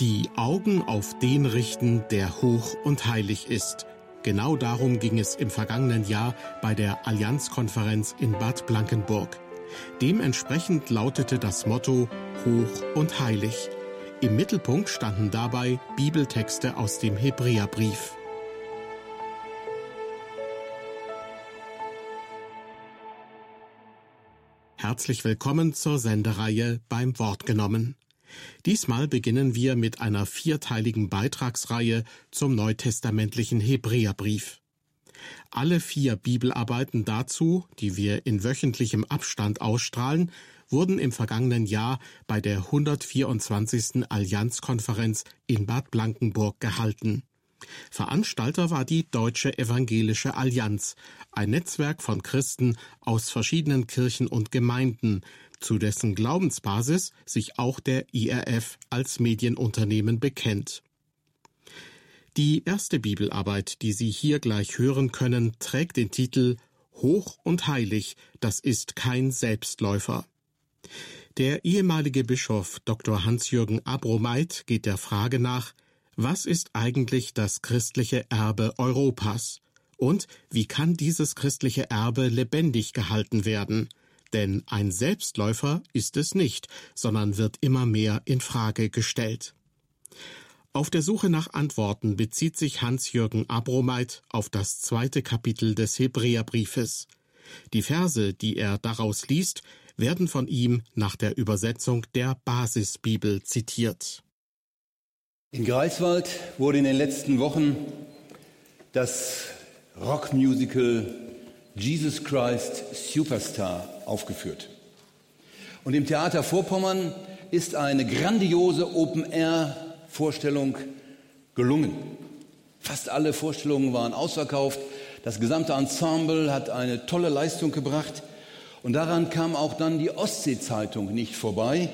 Die Augen auf den richten, der hoch und heilig ist. Genau darum ging es im vergangenen Jahr bei der Allianzkonferenz in Bad Blankenburg. Dementsprechend lautete das Motto Hoch und heilig. Im Mittelpunkt standen dabei Bibeltexte aus dem Hebräerbrief. Herzlich willkommen zur Sendereihe beim Wort genommen. Diesmal beginnen wir mit einer vierteiligen Beitragsreihe zum neutestamentlichen Hebräerbrief. Alle vier Bibelarbeiten dazu, die wir in wöchentlichem Abstand ausstrahlen, wurden im vergangenen Jahr bei der 124. Allianzkonferenz in Bad Blankenburg gehalten. Veranstalter war die Deutsche Evangelische Allianz, ein Netzwerk von Christen aus verschiedenen Kirchen und Gemeinden, zu dessen Glaubensbasis sich auch der IRF als Medienunternehmen bekennt. Die erste Bibelarbeit, die Sie hier gleich hören können, trägt den Titel Hoch und heilig, das ist kein Selbstläufer. Der ehemalige Bischof Dr. Hans-Jürgen Abromeit geht der Frage nach, was ist eigentlich das christliche Erbe Europas? Und wie kann dieses christliche Erbe lebendig gehalten werden? Denn ein Selbstläufer ist es nicht, sondern wird immer mehr in Frage gestellt. Auf der Suche nach Antworten bezieht sich Hans-Jürgen Abromeit auf das zweite Kapitel des Hebräerbriefes. Die Verse, die er daraus liest, werden von ihm nach der Übersetzung der Basisbibel zitiert. In Greifswald wurde in den letzten Wochen das Rockmusical Jesus Christ Superstar aufgeführt. Und im Theater Vorpommern ist eine grandiose Open-Air-Vorstellung gelungen. Fast alle Vorstellungen waren ausverkauft. Das gesamte Ensemble hat eine tolle Leistung gebracht. Und daran kam auch dann die Ostsee-Zeitung nicht vorbei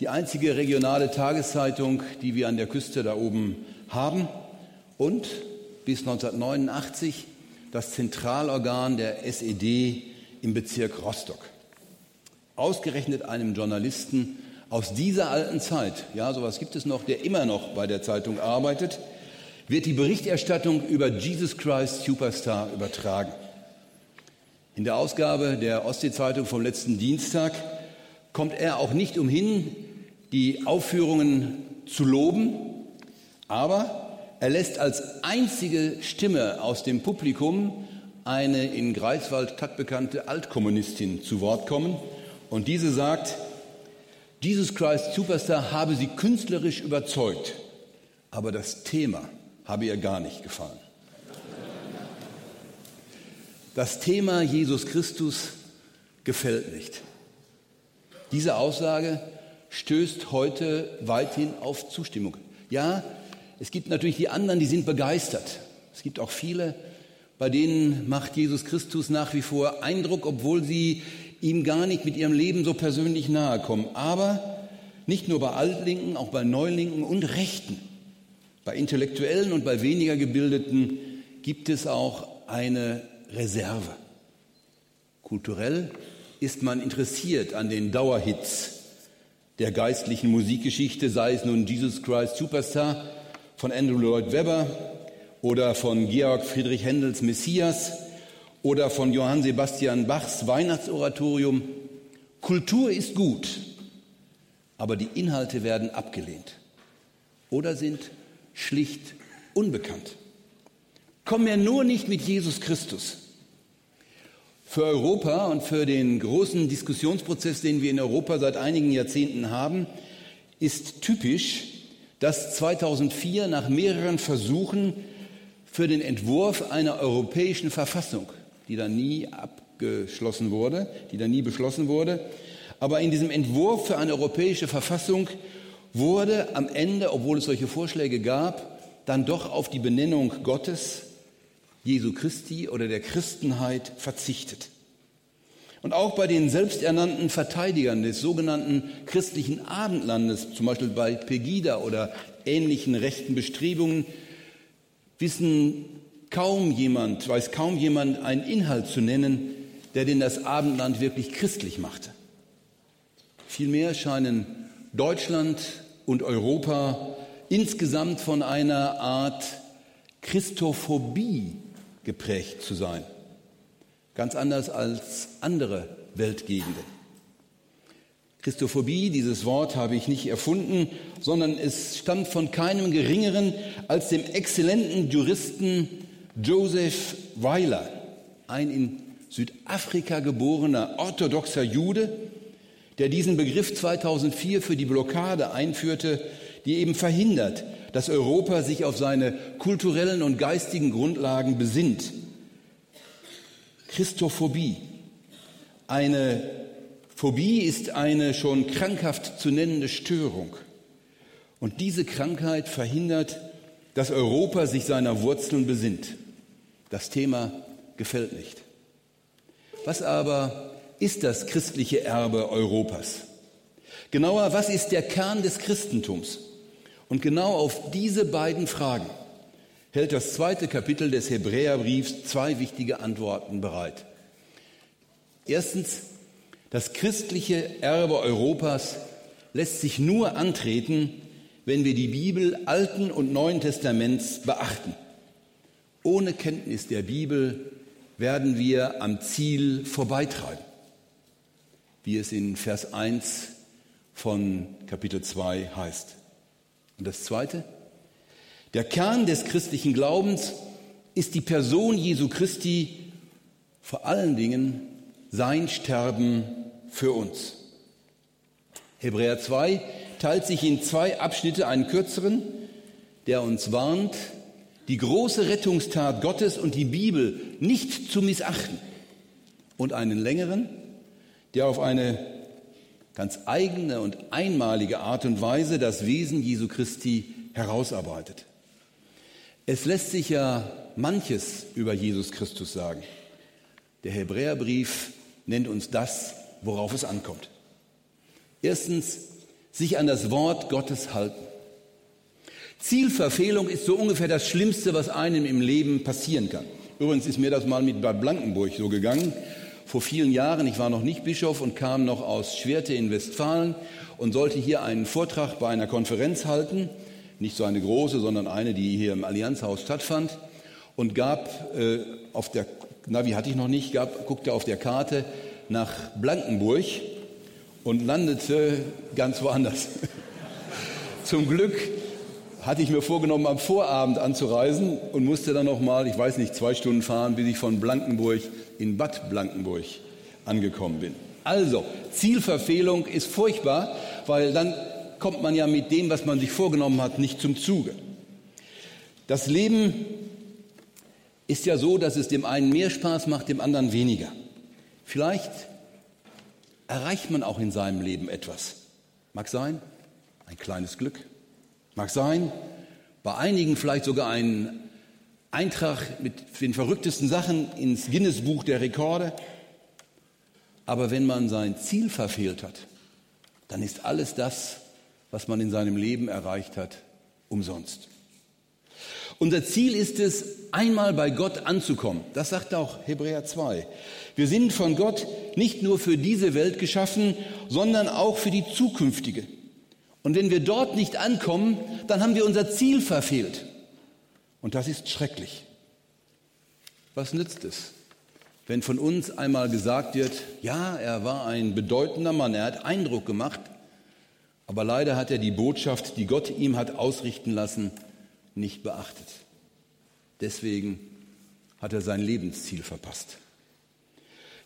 die einzige regionale Tageszeitung, die wir an der Küste da oben haben und bis 1989 das Zentralorgan der SED im Bezirk Rostock. Ausgerechnet einem Journalisten aus dieser alten Zeit, ja, sowas gibt es noch, der immer noch bei der Zeitung arbeitet, wird die Berichterstattung über Jesus Christ Superstar übertragen. In der Ausgabe der Ostsee-Zeitung vom letzten Dienstag kommt er auch nicht umhin, die Aufführungen zu loben, aber er lässt als einzige Stimme aus dem Publikum eine in Greifswald stadtbekannte Altkommunistin zu Wort kommen und diese sagt, Jesus Christ Superstar habe sie künstlerisch überzeugt, aber das Thema habe ihr gar nicht gefallen. Das Thema Jesus Christus gefällt nicht. Diese Aussage stößt heute weithin auf Zustimmung. Ja, es gibt natürlich die anderen, die sind begeistert. Es gibt auch viele, bei denen macht Jesus Christus nach wie vor Eindruck, obwohl sie ihm gar nicht mit ihrem Leben so persönlich nahe kommen. Aber nicht nur bei Altlinken, auch bei Neulinken und Rechten, bei Intellektuellen und bei weniger Gebildeten gibt es auch eine Reserve. Kulturell ist man interessiert an den Dauerhits der geistlichen Musikgeschichte, sei es nun Jesus Christ Superstar von Andrew Lloyd Webber oder von Georg Friedrich Händels Messias oder von Johann Sebastian Bachs Weihnachtsoratorium. Kultur ist gut, aber die Inhalte werden abgelehnt oder sind schlicht unbekannt. Komm mir nur nicht mit Jesus Christus. Für Europa und für den großen Diskussionsprozess, den wir in Europa seit einigen Jahrzehnten haben, ist typisch, dass 2004 nach mehreren Versuchen für den Entwurf einer europäischen Verfassung, die dann nie abgeschlossen wurde, die dann nie beschlossen wurde, aber in diesem Entwurf für eine europäische Verfassung wurde am Ende, obwohl es solche Vorschläge gab, dann doch auf die Benennung Gottes Jesu Christi oder der Christenheit verzichtet. Und auch bei den selbsternannten Verteidigern des sogenannten christlichen Abendlandes, zum Beispiel bei Pegida oder ähnlichen rechten Bestrebungen, wissen kaum jemand, weiß kaum jemand einen Inhalt zu nennen, der denn das Abendland wirklich christlich machte. Vielmehr scheinen Deutschland und Europa insgesamt von einer Art Christophobie geprägt zu sein. Ganz anders als andere Weltgegenden. Christophobie, dieses Wort habe ich nicht erfunden, sondern es stammt von keinem geringeren als dem exzellenten Juristen Joseph Weiler, ein in Südafrika geborener orthodoxer Jude, der diesen Begriff 2004 für die Blockade einführte, die eben verhindert, dass Europa sich auf seine kulturellen und geistigen Grundlagen besinnt. Christophobie, eine Phobie ist eine schon krankhaft zu nennende Störung. Und diese Krankheit verhindert, dass Europa sich seiner Wurzeln besinnt. Das Thema gefällt nicht. Was aber ist das christliche Erbe Europas? Genauer, was ist der Kern des Christentums? Und genau auf diese beiden Fragen hält das zweite Kapitel des Hebräerbriefs zwei wichtige Antworten bereit. Erstens, das christliche Erbe Europas lässt sich nur antreten, wenn wir die Bibel Alten und Neuen Testaments beachten. Ohne Kenntnis der Bibel werden wir am Ziel vorbeitreiben, wie es in Vers 1 von Kapitel 2 heißt. Und das Zweite, der Kern des christlichen Glaubens ist die Person Jesu Christi, vor allen Dingen sein Sterben für uns. Hebräer 2 teilt sich in zwei Abschnitte, einen kürzeren, der uns warnt, die große Rettungstat Gottes und die Bibel nicht zu missachten, und einen längeren, der auf eine ganz eigene und einmalige Art und Weise das Wesen Jesu Christi herausarbeitet. Es lässt sich ja manches über Jesus Christus sagen. Der Hebräerbrief nennt uns das worauf es ankommt. Erstens, sich an das Wort Gottes halten. Zielverfehlung ist so ungefähr das Schlimmste, was einem im Leben passieren kann. Übrigens ist mir das mal mit Bad Blankenburg so gegangen. Vor vielen Jahren, ich war noch nicht Bischof und kam noch aus Schwerte in Westfalen und sollte hier einen Vortrag bei einer Konferenz halten. Nicht so eine große, sondern eine, die hier im Allianzhaus stattfand. Und gab äh, auf der, Navi hatte ich noch nicht, gab, guckte auf der Karte nach Blankenburg und landete ganz woanders. Zum Glück hatte ich mir vorgenommen, am Vorabend anzureisen und musste dann noch mal, ich weiß nicht, zwei Stunden fahren, bis ich von Blankenburg in Bad Blankenburg angekommen bin. Also, Zielverfehlung ist furchtbar, weil dann kommt man ja mit dem, was man sich vorgenommen hat, nicht zum Zuge. Das Leben ist ja so, dass es dem einen mehr Spaß macht, dem anderen weniger. Vielleicht erreicht man auch in seinem Leben etwas. Mag sein, ein kleines Glück. Mag sein, bei einigen vielleicht sogar ein Eintrag mit den verrücktesten Sachen ins Guinness-Buch der Rekorde. Aber wenn man sein Ziel verfehlt hat, dann ist alles das, was man in seinem Leben erreicht hat, umsonst. Unser Ziel ist es, einmal bei Gott anzukommen. Das sagt auch Hebräer 2. Wir sind von Gott nicht nur für diese Welt geschaffen, sondern auch für die zukünftige. Und wenn wir dort nicht ankommen, dann haben wir unser Ziel verfehlt. Und das ist schrecklich. Was nützt es, wenn von uns einmal gesagt wird, ja, er war ein bedeutender Mann, er hat Eindruck gemacht, aber leider hat er die Botschaft, die Gott ihm hat ausrichten lassen, nicht beachtet. Deswegen hat er sein Lebensziel verpasst.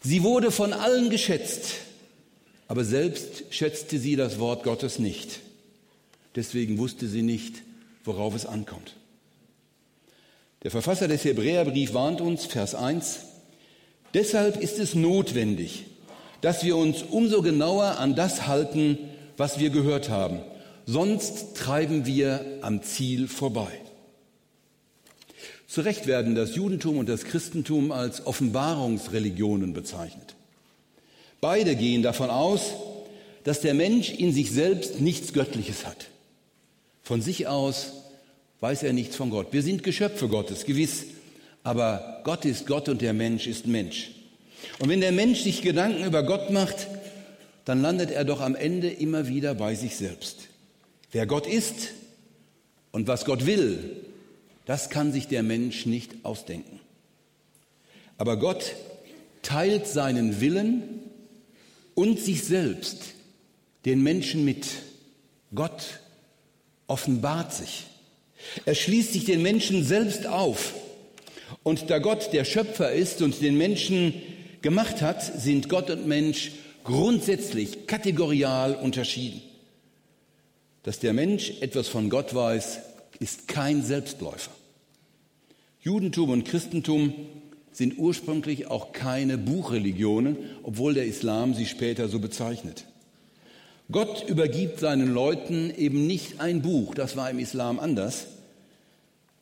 Sie wurde von allen geschätzt, aber selbst schätzte sie das Wort Gottes nicht. Deswegen wusste sie nicht, worauf es ankommt. Der Verfasser des Hebräerbrief warnt uns, Vers 1, deshalb ist es notwendig, dass wir uns umso genauer an das halten, was wir gehört haben, sonst treiben wir am Ziel vorbei. Zu Recht werden das Judentum und das Christentum als Offenbarungsreligionen bezeichnet. Beide gehen davon aus, dass der Mensch in sich selbst nichts Göttliches hat. Von sich aus weiß er nichts von Gott. Wir sind Geschöpfe Gottes, gewiss, aber Gott ist Gott und der Mensch ist Mensch. Und wenn der Mensch sich Gedanken über Gott macht, dann landet er doch am Ende immer wieder bei sich selbst. Wer Gott ist Und was Gott will, das kann sich der Mensch nicht ausdenken. Aber Gott teilt seinen Willen und sich selbst den Menschen mit. Gott offenbart sich. Er schließt sich den Menschen selbst auf. Und da Gott der Schöpfer ist und den Menschen gemacht hat, sind Gott und Mensch grundsätzlich kategorial unterschieden. Dass der Mensch etwas von Gott weiß, ist kein Selbstläufer. Judentum und Christentum sind ursprünglich auch keine Buchreligionen, obwohl der Islam sie später so bezeichnet. Gott übergibt seinen Leuten eben nicht ein Buch, das war im Islam anders,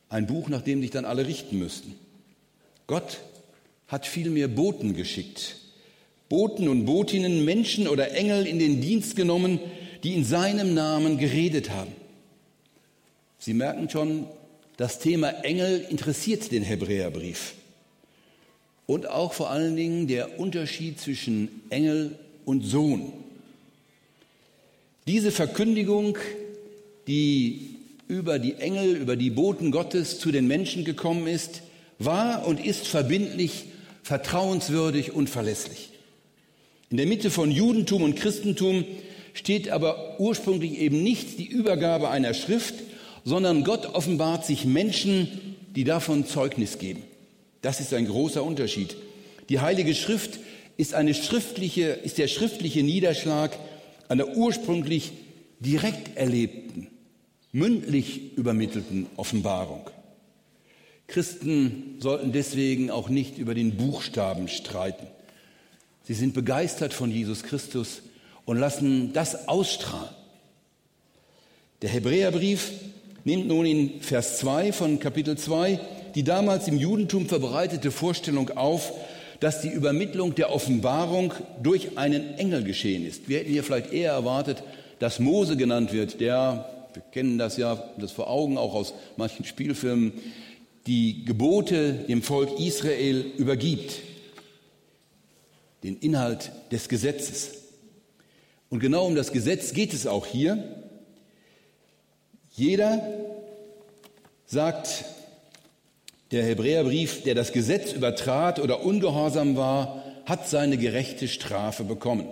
ein Buch, nach dem sich dann alle richten müssten. Gott hat vielmehr Boten geschickt, Boten und Botinnen, Menschen oder Engel in den Dienst genommen, die in seinem Namen geredet haben. Sie merken schon, das Thema Engel interessiert den Hebräerbrief. Und auch vor allen Dingen der Unterschied zwischen Engel und Sohn. Diese Verkündigung, die über die Engel, über die Boten Gottes zu den Menschen gekommen ist, war und ist verbindlich, vertrauenswürdig und verlässlich. In der Mitte von Judentum und Christentum steht aber ursprünglich eben nicht die Übergabe einer Schrift, sondern Gott offenbart sich Menschen, die davon Zeugnis geben. Das ist ein großer Unterschied. Die Heilige Schrift ist, eine schriftliche, ist der schriftliche Niederschlag einer ursprünglich direkt erlebten, mündlich übermittelten Offenbarung. Christen sollten deswegen auch nicht über den Buchstaben streiten. Sie sind begeistert von Jesus Christus und lassen das ausstrahlen. Der Hebräerbrief nimmt nun in Vers 2 von Kapitel 2 die damals im Judentum verbreitete Vorstellung auf, dass die Übermittlung der Offenbarung durch einen Engel geschehen ist. Wir hätten hier vielleicht eher erwartet, dass Mose genannt wird, der, wir kennen das ja, das vor Augen auch aus manchen Spielfilmen, die Gebote dem Volk Israel übergibt, den Inhalt des Gesetzes. Und genau um das Gesetz geht es auch hier. Jeder sagt der Hebräerbrief, der das Gesetz übertrat oder ungehorsam war, hat seine gerechte Strafe bekommen.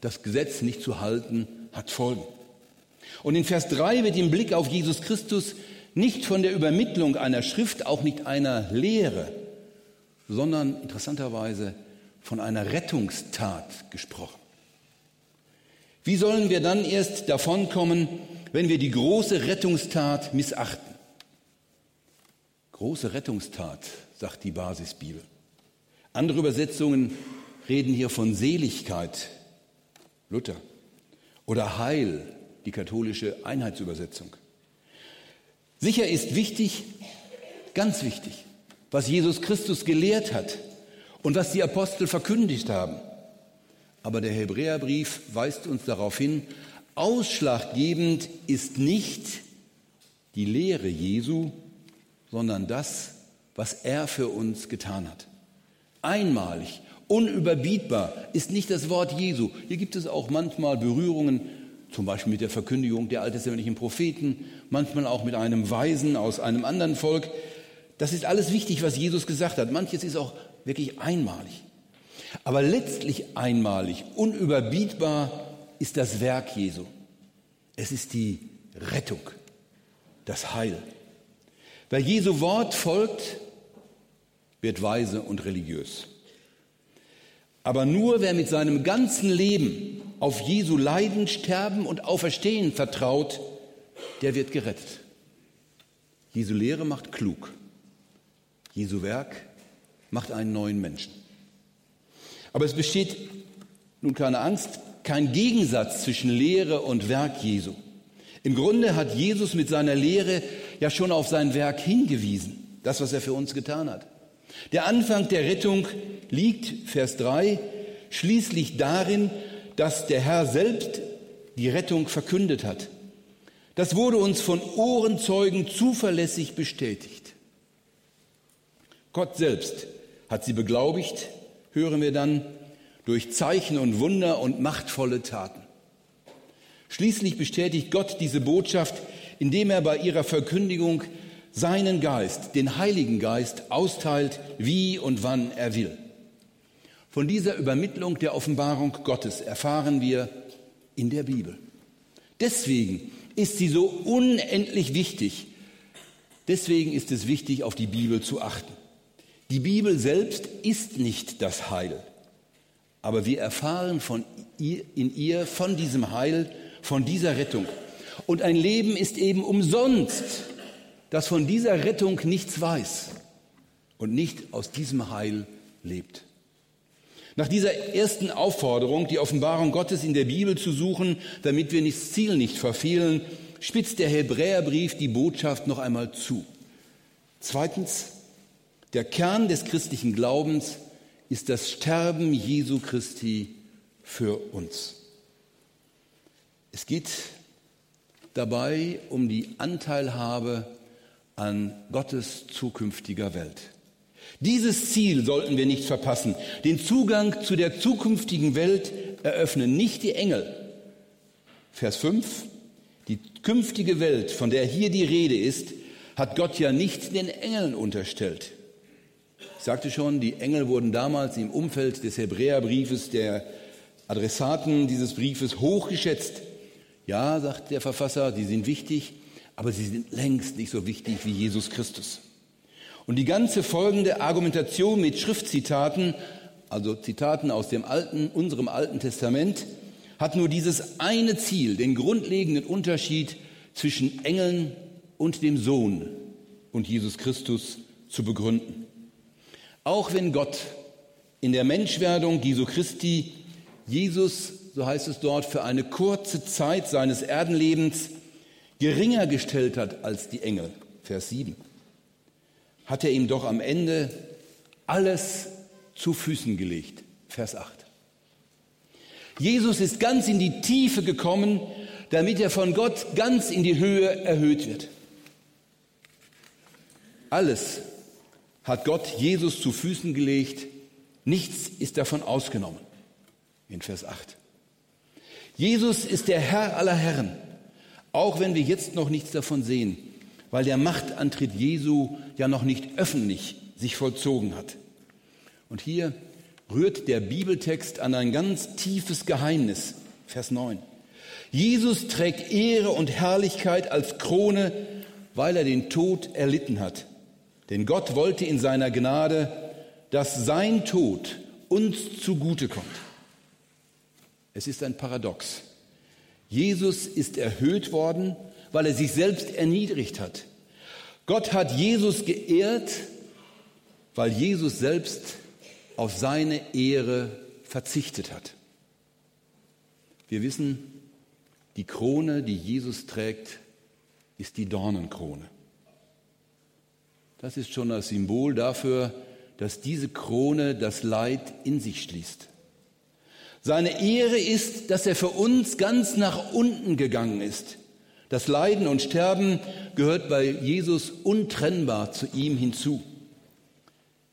Das Gesetz nicht zu halten hat Folgen. Und in Vers 3 wird im Blick auf Jesus Christus nicht von der Übermittlung einer Schrift, auch nicht einer Lehre, sondern interessanterweise von einer Rettungstat gesprochen. Wie sollen wir dann erst davonkommen, wenn wir die große Rettungstat missachten? Große Rettungstat, sagt die Basisbibel. Andere Übersetzungen reden hier von Seligkeit, Luther, oder Heil, die katholische Einheitsübersetzung. Sicher ist wichtig, ganz wichtig, was Jesus Christus gelehrt hat und was die Apostel verkündigt haben. Aber der Hebräerbrief weist uns darauf hin, ausschlaggebend ist nicht die Lehre Jesu, sondern das, was er für uns getan hat. Einmalig, unüberbietbar ist nicht das Wort Jesu. Hier gibt es auch manchmal Berührungen zum Beispiel mit der Verkündigung der alttestamentlichen Propheten, manchmal auch mit einem Weisen aus einem anderen Volk. Das ist alles wichtig, was Jesus gesagt hat. Manches ist auch wirklich einmalig. Aber letztlich einmalig, unüberbietbar ist das Werk Jesu. Es ist die Rettung, das Heil. Wer Jesu Wort folgt, wird weise und religiös. Aber nur wer mit seinem ganzen Leben auf Jesu Leiden, Sterben und Auferstehen vertraut, der wird gerettet. Jesu Lehre macht klug. Jesu Werk macht einen neuen Menschen. Aber es besteht nun keine Angst, kein Gegensatz zwischen Lehre und Werk Jesu. Im Grunde hat Jesus mit seiner Lehre ja schon auf sein Werk hingewiesen, das, was er für uns getan hat. Der Anfang der Rettung liegt, Vers 3, schließlich darin, dass der Herr selbst die Rettung verkündet hat. Das wurde uns von Ohrenzeugen zuverlässig bestätigt. Gott selbst hat sie beglaubigt, hören wir dann, durch Zeichen und Wunder und machtvolle Taten. Schließlich bestätigt Gott diese Botschaft, indem er bei ihrer Verkündigung seinen Geist, den Heiligen Geist, austeilt, wie und wann er will. Von dieser Übermittlung der Offenbarung Gottes erfahren wir in der Bibel. Deswegen ist sie so unendlich wichtig. Deswegen ist es wichtig, auf die Bibel zu achten. Die Bibel selbst ist nicht das Heil, aber wir erfahren von ihr, in ihr von diesem Heil, von dieser Rettung. Und ein Leben ist eben umsonst, das von dieser Rettung nichts weiß und nicht aus diesem Heil lebt. Nach dieser ersten Aufforderung, die Offenbarung Gottes in der Bibel zu suchen, damit wir das Ziel nicht verfehlen, spitzt der Hebräerbrief die Botschaft noch einmal zu. Zweitens, der Kern des christlichen Glaubens ist das Sterben Jesu Christi für uns. Es geht dabei um die Anteilhabe an Gottes zukünftiger Welt. Dieses Ziel sollten wir nicht verpassen. Den Zugang zu der zukünftigen Welt eröffnen nicht die Engel. Vers 5. Die künftige Welt, von der hier die Rede ist, hat Gott ja nicht den Engeln unterstellt. Ich sagte schon, die Engel wurden damals im Umfeld des Hebräerbriefes der Adressaten dieses Briefes hochgeschätzt. Ja, sagt der Verfasser, die sind wichtig, aber sie sind längst nicht so wichtig wie Jesus Christus. Und die ganze folgende Argumentation mit Schriftzitaten, also Zitaten aus dem alten, unserem Alten Testament, hat nur dieses eine Ziel, den grundlegenden Unterschied zwischen Engeln und dem Sohn und Jesus Christus zu begründen. Auch wenn Gott in der Menschwerdung Jesu Christi Jesus, so heißt es dort, für eine kurze Zeit seines Erdenlebens geringer gestellt hat als die Engel, Vers 7 hat er ihm doch am Ende alles zu Füßen gelegt. Vers 8. Jesus ist ganz in die Tiefe gekommen, damit er von Gott ganz in die Höhe erhöht wird. Alles hat Gott Jesus zu Füßen gelegt, nichts ist davon ausgenommen. In Vers 8. Jesus ist der Herr aller Herren, auch wenn wir jetzt noch nichts davon sehen weil der Machtantritt Jesu ja noch nicht öffentlich sich vollzogen hat. Und hier rührt der Bibeltext an ein ganz tiefes Geheimnis. Vers 9. Jesus trägt Ehre und Herrlichkeit als Krone, weil er den Tod erlitten hat. Denn Gott wollte in seiner Gnade, dass sein Tod uns zugute kommt. Es ist ein Paradox. Jesus ist erhöht worden, weil er sich selbst erniedrigt hat. Gott hat Jesus geehrt, weil Jesus selbst auf seine Ehre verzichtet hat. Wir wissen, die Krone, die Jesus trägt, ist die Dornenkrone. Das ist schon das Symbol dafür, dass diese Krone das Leid in sich schließt. Seine Ehre ist, dass er für uns ganz nach unten gegangen ist. Das Leiden und Sterben gehört bei Jesus untrennbar zu ihm hinzu.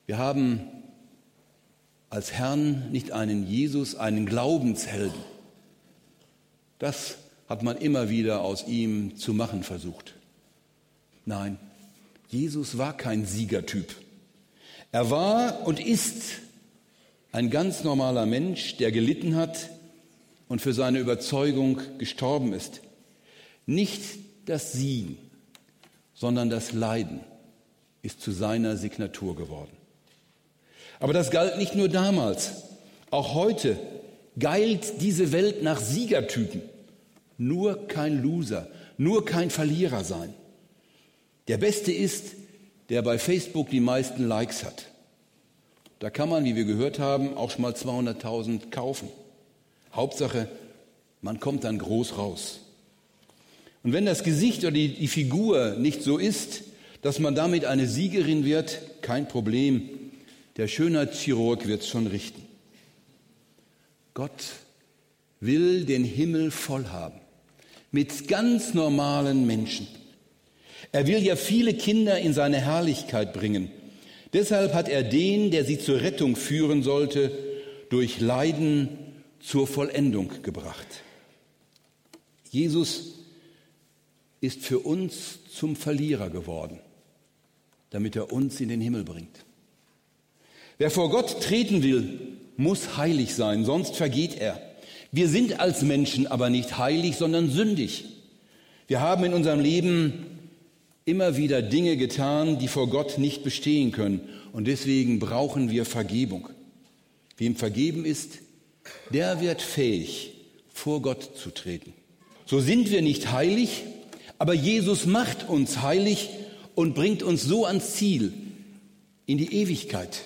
Wir haben als Herrn nicht einen Jesus, einen Glaubenshelden. Das hat man immer wieder aus ihm zu machen versucht. Nein, Jesus war kein Siegertyp. Er war und ist ein ganz normaler Mensch, der gelitten hat und für seine Überzeugung gestorben ist. Nicht das Siegen, sondern das Leiden ist zu seiner Signatur geworden. Aber das galt nicht nur damals. Auch heute geilt diese Welt nach Siegertypen. Nur kein Loser, nur kein Verlierer sein. Der Beste ist, der bei Facebook die meisten Likes hat. Da kann man, wie wir gehört haben, auch schon mal 200.000 kaufen. Hauptsache, man kommt dann groß raus. Und wenn das Gesicht oder die, die Figur nicht so ist, dass man damit eine Siegerin wird, kein Problem. Der Schönheitschirurg wird es schon richten. Gott will den Himmel voll haben. Mit ganz normalen Menschen. Er will ja viele Kinder in seine Herrlichkeit bringen. Deshalb hat er den, der sie zur Rettung führen sollte, durch Leiden zur Vollendung gebracht. Jesus ist für uns zum Verlierer geworden, damit er uns in den Himmel bringt. Wer vor Gott treten will, muss heilig sein, sonst vergeht er. Wir sind als Menschen aber nicht heilig, sondern sündig. Wir haben in unserem Leben immer wieder Dinge getan, die vor Gott nicht bestehen können. Und deswegen brauchen wir Vergebung. Wem vergeben ist, der wird fähig, vor Gott zu treten. So sind wir nicht heilig, aber Jesus macht uns heilig und bringt uns so ans Ziel, in die Ewigkeit,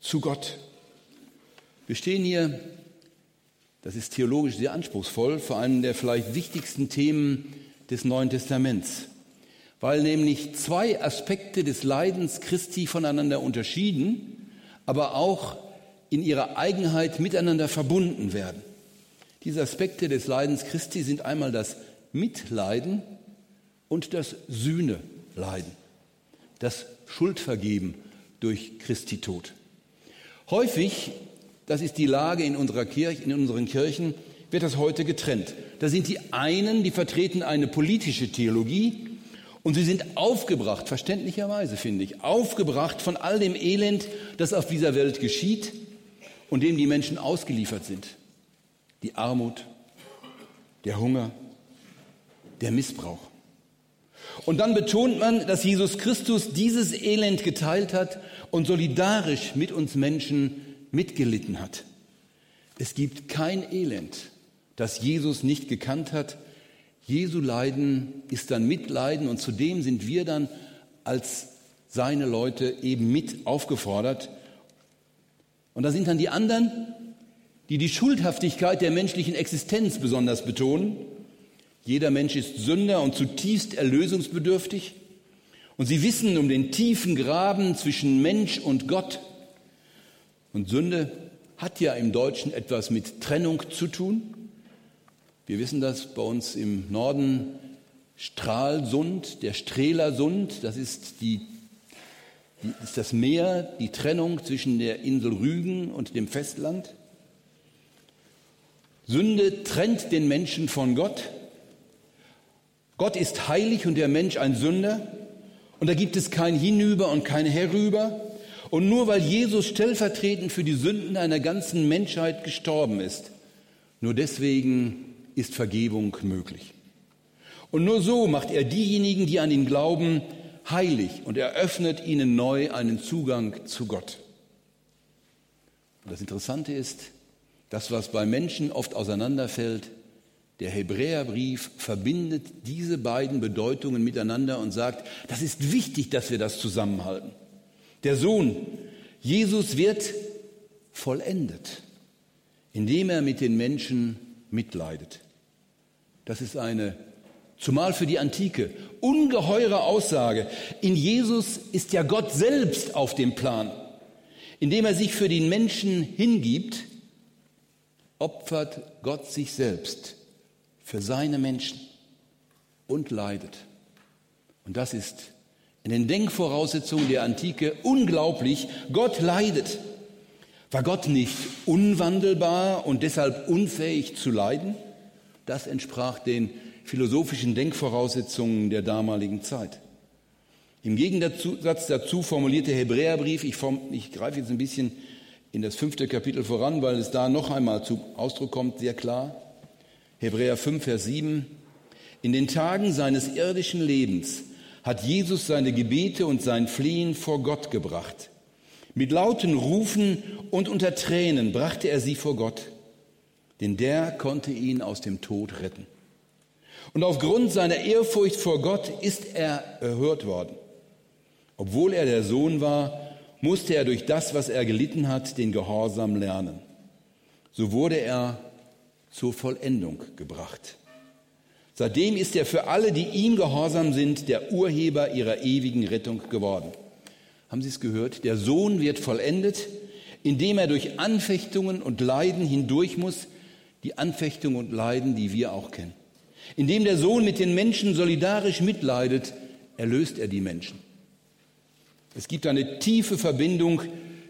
zu Gott. Wir stehen hier, das ist theologisch sehr anspruchsvoll, vor einem der vielleicht wichtigsten Themen des Neuen Testaments, weil nämlich zwei Aspekte des Leidens Christi voneinander unterschieden, aber auch in ihrer Eigenheit miteinander verbunden werden. Diese Aspekte des Leidens Christi sind einmal das Mitleiden und das Sühneleiden, das Schuldvergeben durch Christi Tod. Häufig, das ist die Lage in, unserer Kirche, in unseren Kirchen, wird das heute getrennt. Da sind die einen, die vertreten eine politische Theologie und sie sind aufgebracht, verständlicherweise finde ich, aufgebracht von all dem Elend, das auf dieser Welt geschieht und dem die Menschen ausgeliefert sind. Die Armut, der Hunger, der Missbrauch. Und dann betont man, dass Jesus Christus dieses Elend geteilt hat und solidarisch mit uns Menschen mitgelitten hat. Es gibt kein Elend, das Jesus nicht gekannt hat. Jesu Leiden ist dann Mitleiden und zudem sind wir dann als seine Leute eben mit aufgefordert. Und da sind dann die anderen, die die Schuldhaftigkeit der menschlichen Existenz besonders betonen jeder Mensch ist Sünder und zutiefst erlösungsbedürftig. Und sie wissen um den tiefen Graben zwischen Mensch und Gott. Und Sünde hat ja im Deutschen etwas mit Trennung zu tun. Wir wissen das bei uns im Norden Stralsund, der Strehlersund, das ist, die, ist das Meer, die Trennung zwischen der Insel Rügen und dem Festland. Sünde trennt den Menschen von Gott. Gott ist heilig und der Mensch ein Sünder. Und da gibt es kein Hinüber und kein Herüber. Und nur weil Jesus stellvertretend für die Sünden einer ganzen Menschheit gestorben ist, nur deswegen ist Vergebung möglich. Und nur so macht er diejenigen, die an ihn glauben, heilig und eröffnet ihnen neu einen Zugang zu Gott. Und das Interessante ist, das, was bei Menschen oft auseinanderfällt, der Hebräerbrief verbindet diese beiden Bedeutungen miteinander und sagt, das ist wichtig, dass wir das zusammenhalten. Der Sohn, Jesus wird vollendet, indem er mit den Menschen mitleidet. Das ist eine, zumal für die Antike, ungeheure Aussage. In Jesus ist ja Gott selbst auf dem Plan. Indem er sich für den Menschen hingibt, opfert Gott sich selbst für seine Menschen und leidet. Und das ist in den Denkvoraussetzungen der Antike unglaublich. Gott leidet. War Gott nicht unwandelbar und deshalb unfähig zu leiden? Das entsprach den philosophischen Denkvoraussetzungen der damaligen Zeit. Im Gegensatz dazu formulierte Hebräerbrief, ich, ich greife jetzt ein bisschen in das fünfte Kapitel voran, weil es da noch einmal zu Ausdruck kommt, sehr klar. Hebräer 5, Vers 7. In den Tagen seines irdischen Lebens hat Jesus seine Gebete und sein Flehen vor Gott gebracht. Mit lauten Rufen und unter Tränen brachte er sie vor Gott, denn der konnte ihn aus dem Tod retten. Und aufgrund seiner Ehrfurcht vor Gott ist er erhört worden. Obwohl er der Sohn war, musste er durch das, was er gelitten hat, den Gehorsam lernen. So wurde er zur Vollendung gebracht. Seitdem ist er für alle, die ihm gehorsam sind, der Urheber ihrer ewigen Rettung geworden. Haben Sie es gehört? Der Sohn wird vollendet, indem er durch Anfechtungen und Leiden hindurch muss, die Anfechtungen und Leiden, die wir auch kennen. Indem der Sohn mit den Menschen solidarisch mitleidet, erlöst er die Menschen. Es gibt eine tiefe Verbindung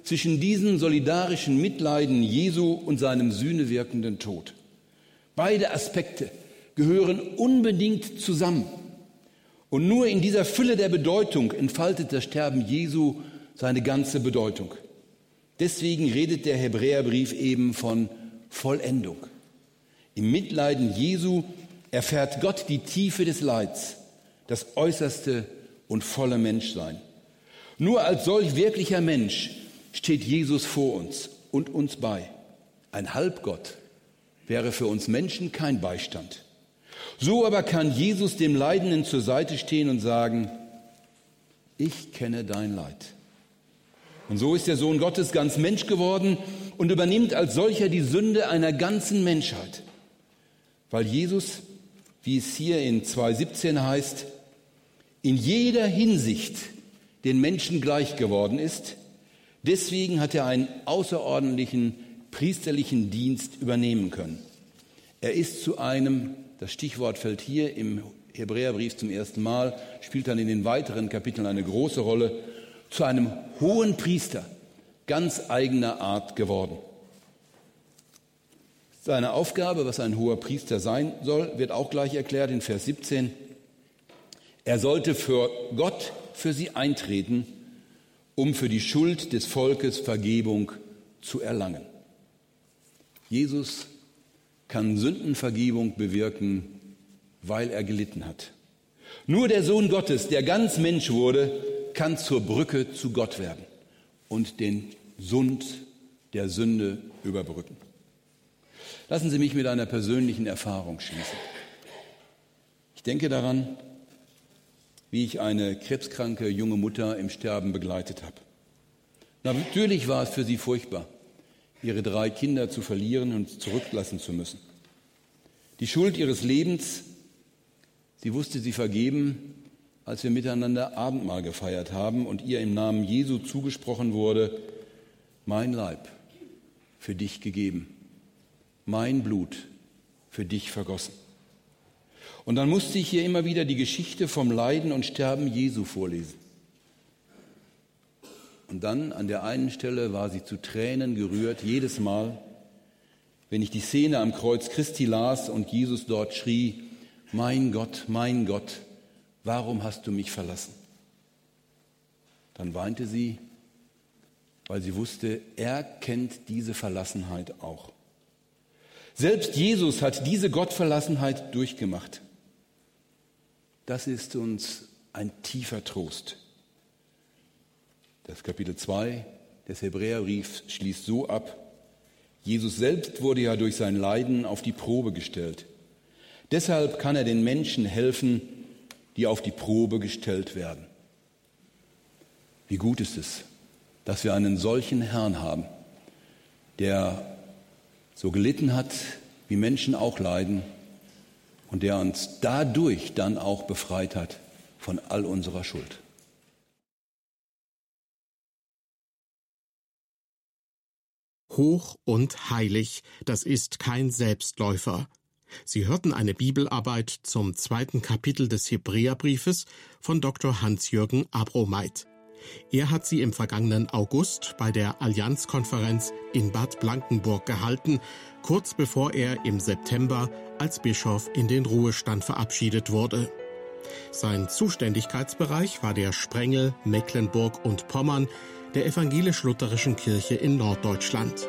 zwischen diesem solidarischen Mitleiden Jesu und seinem sühnewirkenden Tod. Beide Aspekte gehören unbedingt zusammen. Und nur in dieser Fülle der Bedeutung entfaltet das Sterben Jesu seine ganze Bedeutung. Deswegen redet der Hebräerbrief eben von Vollendung. Im Mitleiden Jesu erfährt Gott die Tiefe des Leids, das äußerste und volle Menschsein. Nur als solch wirklicher Mensch steht Jesus vor uns und uns bei. Ein Halbgott wäre für uns Menschen kein Beistand. So aber kann Jesus dem Leidenden zur Seite stehen und sagen, ich kenne dein Leid. Und so ist der Sohn Gottes ganz Mensch geworden und übernimmt als solcher die Sünde einer ganzen Menschheit. Weil Jesus, wie es hier in 2.17 heißt, in jeder Hinsicht den Menschen gleich geworden ist, deswegen hat er einen außerordentlichen priesterlichen Dienst übernehmen können. Er ist zu einem, das Stichwort fällt hier im Hebräerbrief zum ersten Mal, spielt dann in den weiteren Kapiteln eine große Rolle, zu einem hohen Priester ganz eigener Art geworden. Seine Aufgabe, was ein hoher Priester sein soll, wird auch gleich erklärt in Vers 17. Er sollte für Gott für sie eintreten, um für die Schuld des Volkes Vergebung zu erlangen. Jesus kann Sündenvergebung bewirken, weil er gelitten hat. Nur der Sohn Gottes, der ganz Mensch wurde, kann zur Brücke zu Gott werden und den Sund der Sünde überbrücken. Lassen Sie mich mit einer persönlichen Erfahrung schließen. Ich denke daran, wie ich eine krebskranke junge Mutter im Sterben begleitet habe. Natürlich war es für sie furchtbar, ihre drei Kinder zu verlieren und zurücklassen zu müssen. Die Schuld ihres Lebens, sie wusste sie vergeben, als wir miteinander Abendmahl gefeiert haben und ihr im Namen Jesu zugesprochen wurde, mein Leib für dich gegeben, mein Blut für dich vergossen. Und dann musste ich hier immer wieder die Geschichte vom Leiden und Sterben Jesu vorlesen. Und dann an der einen Stelle war sie zu Tränen gerührt, jedes Mal, wenn ich die Szene am Kreuz Christi las und Jesus dort schrie, mein Gott, mein Gott, warum hast du mich verlassen? Dann weinte sie, weil sie wusste, er kennt diese Verlassenheit auch. Selbst Jesus hat diese Gottverlassenheit durchgemacht. Das ist uns ein tiefer Trost. Das Kapitel 2 des Hebräerbriefs schließt so ab, Jesus selbst wurde ja durch sein Leiden auf die Probe gestellt. Deshalb kann er den Menschen helfen, die auf die Probe gestellt werden. Wie gut ist es, dass wir einen solchen Herrn haben, der so gelitten hat, wie Menschen auch leiden und der uns dadurch dann auch befreit hat von all unserer Schuld. Hoch und heilig, das ist kein Selbstläufer. Sie hörten eine Bibelarbeit zum zweiten Kapitel des Hebräerbriefes von Dr. Hans-Jürgen Abromeit. Er hat sie im vergangenen August bei der Allianzkonferenz in Bad Blankenburg gehalten, kurz bevor er im September als Bischof in den Ruhestand verabschiedet wurde. Sein Zuständigkeitsbereich war der Sprengel Mecklenburg und Pommern der evangelisch-lutherischen Kirche in Norddeutschland.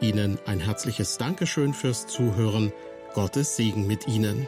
Ihnen ein herzliches Dankeschön fürs Zuhören. Gottes Segen mit Ihnen.